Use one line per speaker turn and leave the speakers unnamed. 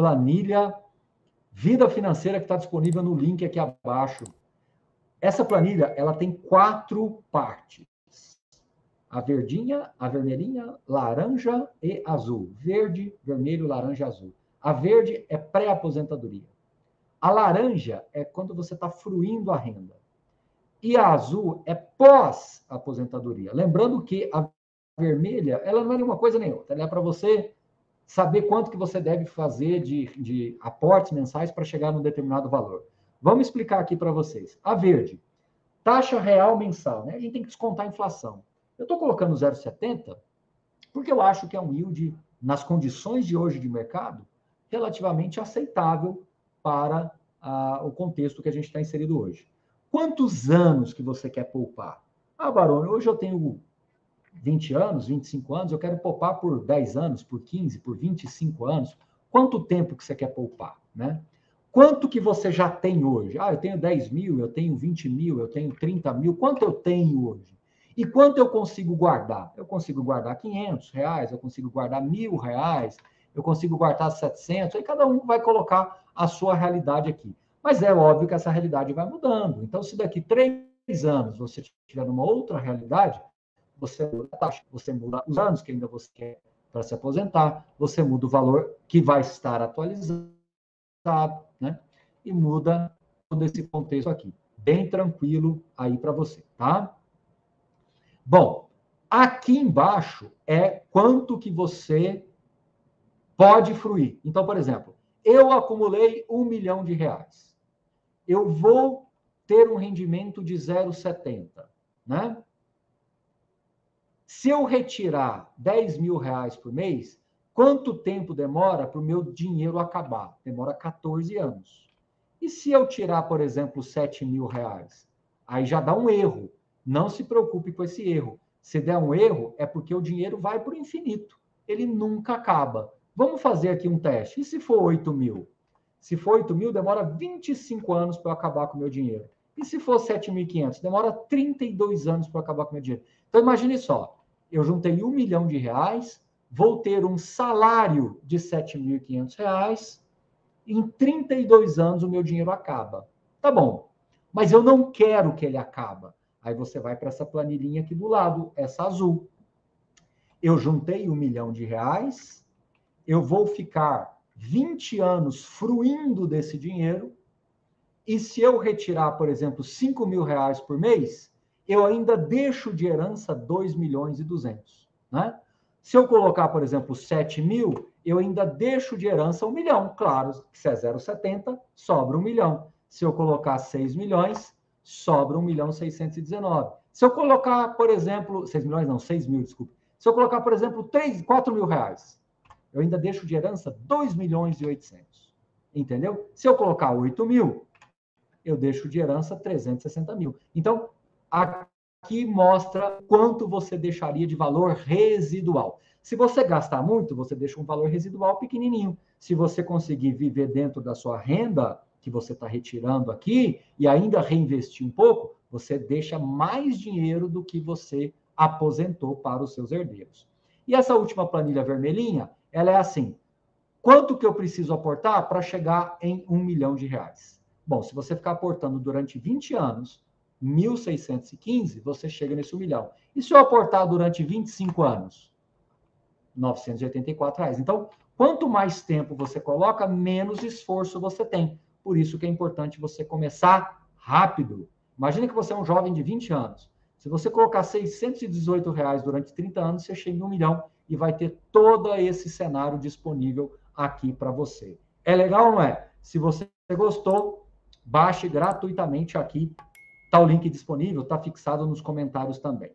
planilha Vida Financeira que está disponível no link aqui abaixo. Essa planilha ela tem quatro partes: a verdinha, a vermelhinha, laranja e azul. Verde, vermelho, laranja, azul. A verde é pré-aposentadoria. A laranja é quando você está fruindo a renda. E a azul é pós-aposentadoria. Lembrando que a vermelha, ela não é nenhuma coisa nem outra. Ela é para você saber quanto que você deve fazer de, de aportes mensais para chegar num determinado valor. Vamos explicar aqui para vocês. A verde, taxa real mensal, né? A gente tem que descontar a inflação. Eu estou colocando 0,70 porque eu acho que é um yield, nas condições de hoje de mercado, relativamente aceitável para o contexto que a gente está inserido hoje. Quantos anos que você quer poupar? Ah, Barone, hoje eu tenho 20 anos, 25 anos, eu quero poupar por 10 anos, por 15, por 25 anos. Quanto tempo que você quer poupar, né? Quanto que você já tem hoje? Ah, eu tenho 10 mil, eu tenho 20 mil, eu tenho 30 mil. Quanto eu tenho hoje? E quanto eu consigo guardar? Eu consigo guardar 500 reais, eu consigo guardar mil reais, eu consigo guardar 700. Aí cada um vai colocar a sua realidade aqui. Mas é óbvio que essa realidade vai mudando. Então, se daqui três anos você estiver numa outra realidade, você muda a taxa, você muda os anos que ainda você quer para se aposentar, você muda o valor que vai estar atualizado, né? E muda todo esse contexto aqui. Bem tranquilo aí para você, tá? Bom, aqui embaixo é quanto que você pode fruir. Então, por exemplo, eu acumulei um milhão de reais. Eu vou ter um rendimento de 0,70, né? Se eu retirar 10 mil reais por mês, quanto tempo demora para o meu dinheiro acabar? Demora 14 anos. E se eu tirar, por exemplo, 7 mil reais? Aí já dá um erro. Não se preocupe com esse erro. Se der um erro, é porque o dinheiro vai para o infinito. Ele nunca acaba. Vamos fazer aqui um teste. E se for 8 mil? Se for 8 mil, demora 25 anos para eu acabar com o meu dinheiro. E se for 7.500? Demora 32 anos para acabar com o meu dinheiro. Então, imagine só eu juntei um milhão de reais, vou ter um salário de 7.500 reais, em 32 anos o meu dinheiro acaba. Tá bom, mas eu não quero que ele acaba. Aí você vai para essa planilhinha aqui do lado, essa azul. Eu juntei um milhão de reais, eu vou ficar 20 anos fruindo desse dinheiro, e se eu retirar, por exemplo, 5 mil reais por mês, eu ainda deixo de herança 2 milhões e 200, né? Se eu colocar, por exemplo, 7 mil, eu ainda deixo de herança 1 milhão. Claro, se é 0,70, sobra 1 milhão. Se eu colocar 6 milhões, sobra 1 milhão 619. Se eu colocar, por exemplo, 6 milhões não, 6 mil, desculpa. Se eu colocar, por exemplo, 3, 4 mil reais, eu ainda deixo de herança 2 milhões e 800. Entendeu? Se eu colocar 8 mil, eu deixo de herança 360 mil. Então, aqui mostra quanto você deixaria de valor residual. Se você gastar muito, você deixa um valor residual pequenininho. Se você conseguir viver dentro da sua renda que você está retirando aqui e ainda reinvestir um pouco, você deixa mais dinheiro do que você aposentou para os seus herdeiros. E essa última planilha vermelhinha, ela é assim: quanto que eu preciso aportar para chegar em um milhão de reais? Bom, se você ficar aportando durante 20 anos, 1.615, você chega nesse 1 milhão. E se eu aportar durante 25 anos? 984 reais. Então, quanto mais tempo você coloca, menos esforço você tem. Por isso que é importante você começar rápido. Imagina que você é um jovem de 20 anos. Se você colocar 618 reais durante 30 anos, você chega em um milhão e vai ter todo esse cenário disponível aqui para você. É legal não é? Se você gostou, baixe gratuitamente aqui Está o link disponível, está fixado nos comentários também.